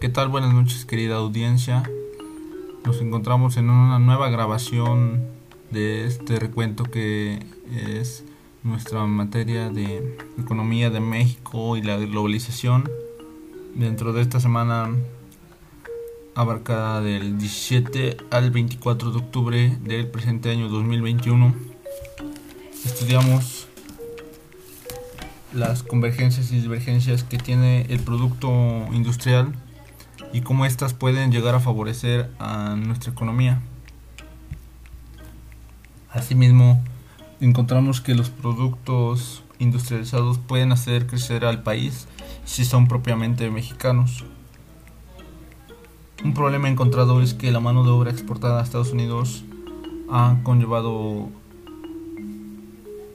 ¿Qué tal? Buenas noches querida audiencia. Nos encontramos en una nueva grabación de este recuento que es nuestra materia de economía de México y la globalización. Dentro de esta semana abarcada del 17 al 24 de octubre del presente año 2021, estudiamos las convergencias y divergencias que tiene el producto industrial y cómo éstas pueden llegar a favorecer a nuestra economía. Asimismo, encontramos que los productos industrializados pueden hacer crecer al país si son propiamente mexicanos. Un problema encontrado es que la mano de obra exportada a Estados Unidos ha conllevado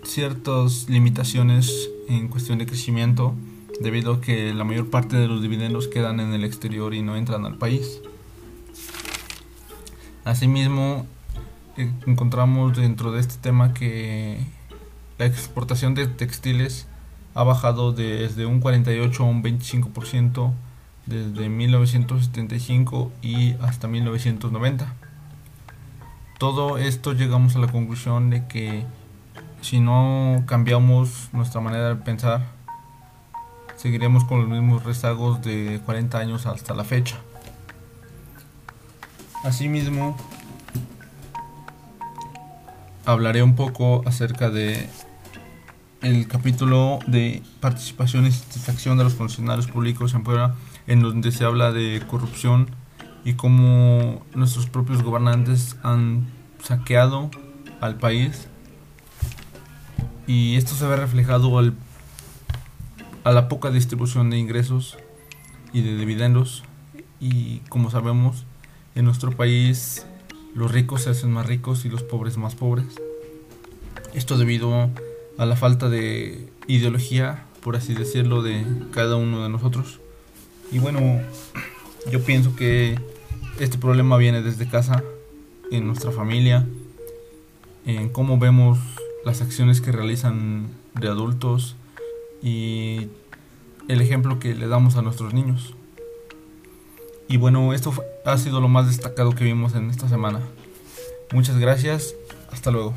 ciertas limitaciones en cuestión de crecimiento debido a que la mayor parte de los dividendos quedan en el exterior y no entran al país. Asimismo, eh, encontramos dentro de este tema que la exportación de textiles ha bajado desde un 48 a un 25% desde 1975 y hasta 1990. Todo esto llegamos a la conclusión de que si no cambiamos nuestra manera de pensar, seguiremos con los mismos rezagos de 40 años hasta la fecha. Asimismo, hablaré un poco acerca de el capítulo de participación y satisfacción de los funcionarios públicos en Puebla, en donde se habla de corrupción y cómo nuestros propios gobernantes han saqueado al país y esto se ve reflejado al a la poca distribución de ingresos y de dividendos y como sabemos en nuestro país los ricos se hacen más ricos y los pobres más pobres. Esto debido a la falta de ideología, por así decirlo, de cada uno de nosotros. Y bueno, yo pienso que este problema viene desde casa, en nuestra familia, en cómo vemos las acciones que realizan de adultos, y el ejemplo que le damos a nuestros niños. Y bueno, esto ha sido lo más destacado que vimos en esta semana. Muchas gracias, hasta luego.